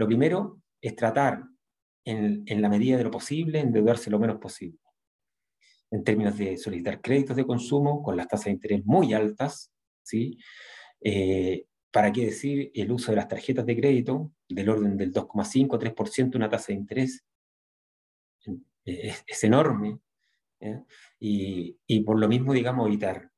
Lo primero es tratar, en, en la medida de lo posible, endeudarse lo menos posible. En términos de solicitar créditos de consumo con las tasas de interés muy altas, ¿sí? Eh, ¿Para qué decir el uso de las tarjetas de crédito del orden del 2,5-3% una tasa de interés? Es, es enorme. Y, y, por lo mismo, digamos, evitar.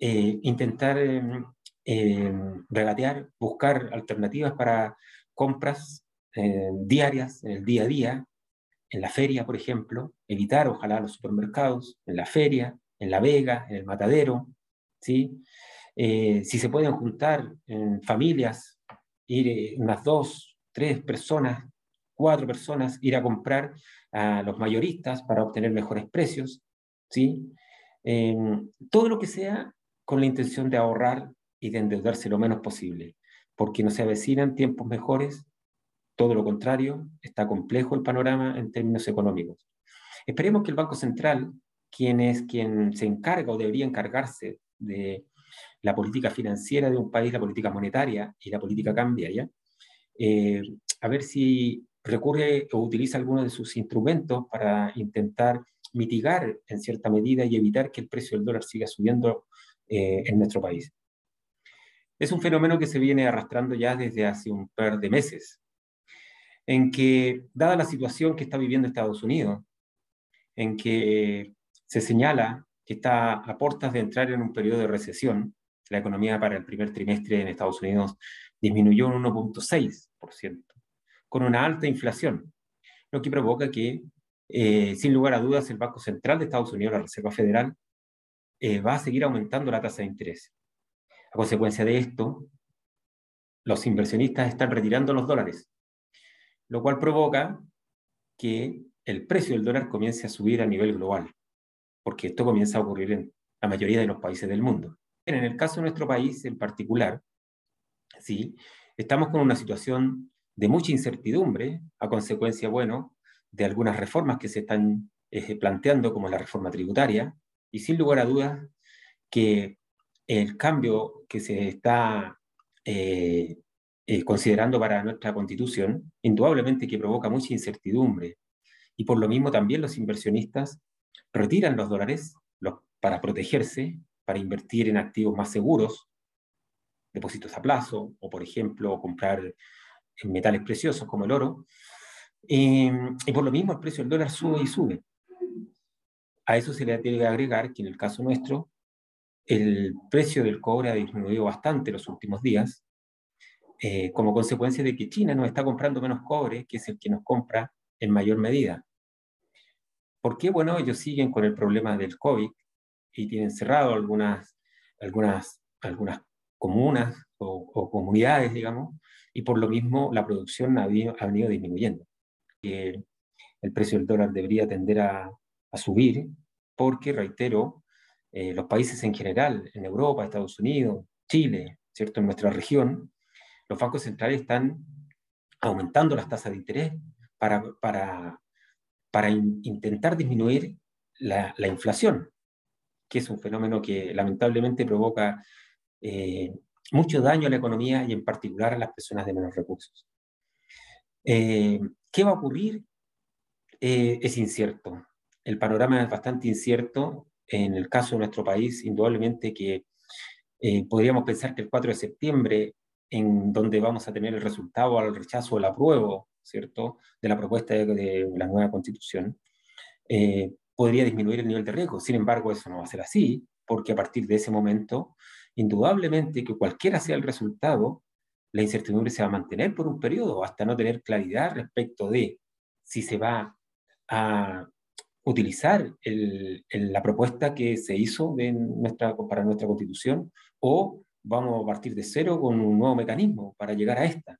Eh, intentar eh, regatear, buscar alternativas para compras eh, diarias, en el día a día, en la feria, por ejemplo, evitar ojalá los supermercados, en la feria, en la vega, en el matadero, ¿sí? Eh, si se pueden juntar en familias, ir eh, unas dos, tres personas, cuatro personas, ir a comprar a los mayoristas para obtener mejores precios, ¿sí? Eh, todo lo que sea con la intención de ahorrar y de endeudarse lo menos posible, porque no se avecinan tiempos mejores, todo lo contrario, está complejo el panorama en términos económicos. Esperemos que el Banco Central, quien es quien se encarga o debería encargarse de la política financiera de un país, la política monetaria y la política cambiaria, eh, a ver si recurre o utiliza alguno de sus instrumentos para intentar mitigar en cierta medida y evitar que el precio del dólar siga subiendo eh, en nuestro país. Es un fenómeno que se viene arrastrando ya desde hace un par de meses, en que, dada la situación que está viviendo Estados Unidos, en que se señala que está a puertas de entrar en un periodo de recesión, la economía para el primer trimestre en Estados Unidos disminuyó un 1.6%, con una alta inflación, lo que provoca que, eh, sin lugar a dudas, el Banco Central de Estados Unidos, la Reserva Federal, eh, va a seguir aumentando la tasa de interés. A consecuencia de esto, los inversionistas están retirando los dólares, lo cual provoca que el precio del dólar comience a subir a nivel global, porque esto comienza a ocurrir en la mayoría de los países del mundo. En el caso de nuestro país en particular, ¿sí? estamos con una situación de mucha incertidumbre a consecuencia, bueno, de algunas reformas que se están eh, planteando, como la reforma tributaria, y sin lugar a dudas que el cambio que se está eh, eh, considerando para nuestra constitución, indudablemente que provoca mucha incertidumbre, y por lo mismo también los inversionistas retiran los dólares los, para protegerse para invertir en activos más seguros, depósitos a plazo, o por ejemplo, comprar metales preciosos como el oro. y por lo mismo el precio del dólar sube y sube. A eso se le que agregar que en el caso nuestro, el precio del cobre ha disminuido bastante los últimos días, eh, como consecuencia de que China nos está comprando menos cobre, que es el que nos compra en mayor medida. ¿Por qué? Bueno, ellos siguen con el problema del COVID, y tienen cerrado algunas, algunas, algunas comunas o, comunidades, digamos, y por lo mismo la producción ha, venido disminuyendo. El precio del dólar debería tender a, a subir porque, reitero, eh, los países en general, en Europa, Estados Unidos, Chile, ¿cierto? en nuestra región, los bancos centrales están aumentando las tasas de interés para, para, para intentar disminuir la, la inflación que es un fenómeno que lamentablemente provoca eh, mucho daño a la economía y en particular a las personas de menos recursos. Eh, ¿Qué va a ocurrir? Es incierto. El panorama es bastante incierto. En el caso de nuestro país, indudablemente que podríamos pensar que el 4 de septiembre, en donde vamos a tener el resultado al rechazo o el apruebo, ¿cierto?, de la propuesta de, de la nueva constitución, podría disminuir el nivel de riesgo. Sin embargo, eso no va a ser así, porque a partir de ese momento, indudablemente que cualquiera sea el resultado, la incertidumbre se va a mantener por un periodo hasta no tener claridad respecto de si se va a utilizar el, la propuesta que se hizo de nuestra, para nuestra constitución o vamos a partir de cero con un nuevo mecanismo para llegar a esta.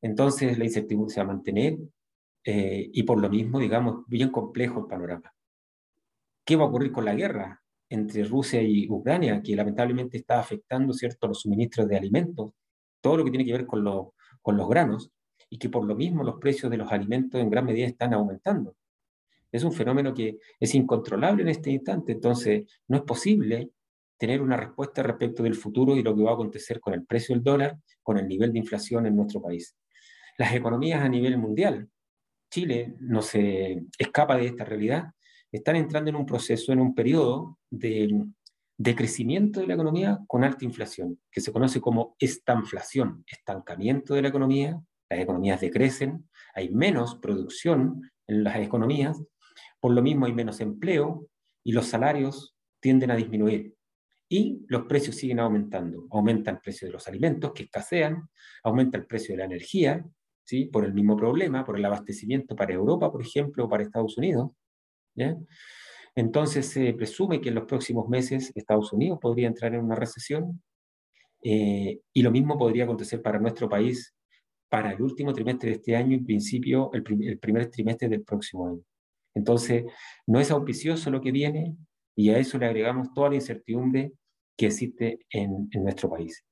Entonces la incertidumbre se va a mantener eh, y por lo mismo, digamos, bien complejo el panorama. ¿Qué va a ocurrir con la guerra entre Rusia y Ucrania, que lamentablemente está afectando ¿cierto? los suministros de alimentos, todo lo que tiene que ver con, con los granos, y que por lo mismo los precios de los alimentos en gran medida están aumentando? Es un fenómeno que es incontrolable en este instante, entonces no es posible tener una respuesta respecto del futuro y lo que va a acontecer con el precio del dólar, con el nivel de inflación en nuestro país. Las economías a nivel mundial, Chile no se escapa de esta realidad, están entrando en un proceso, en un periodo de, de crecimiento de la economía con alta inflación, que se conoce como estanflación, estancamiento de la economía, las economías decrecen, hay menos producción en las economías, por lo mismo hay menos empleo y los salarios tienden a disminuir. Y los precios siguen aumentando. Aumenta el precio de los alimentos que escasean, aumenta el precio de la energía, ¿sí? por el mismo problema, por el abastecimiento para Europa, por ejemplo, o para Estados Unidos. Entonces se presume que en los próximos meses Estados Unidos podría entrar en una recesión eh, y lo mismo podría acontecer para nuestro país para el último trimestre de este año y principio el, primer trimestre del próximo año. Entonces, no es auspicioso lo que viene y a eso le agregamos toda la incertidumbre que existe en, nuestro país.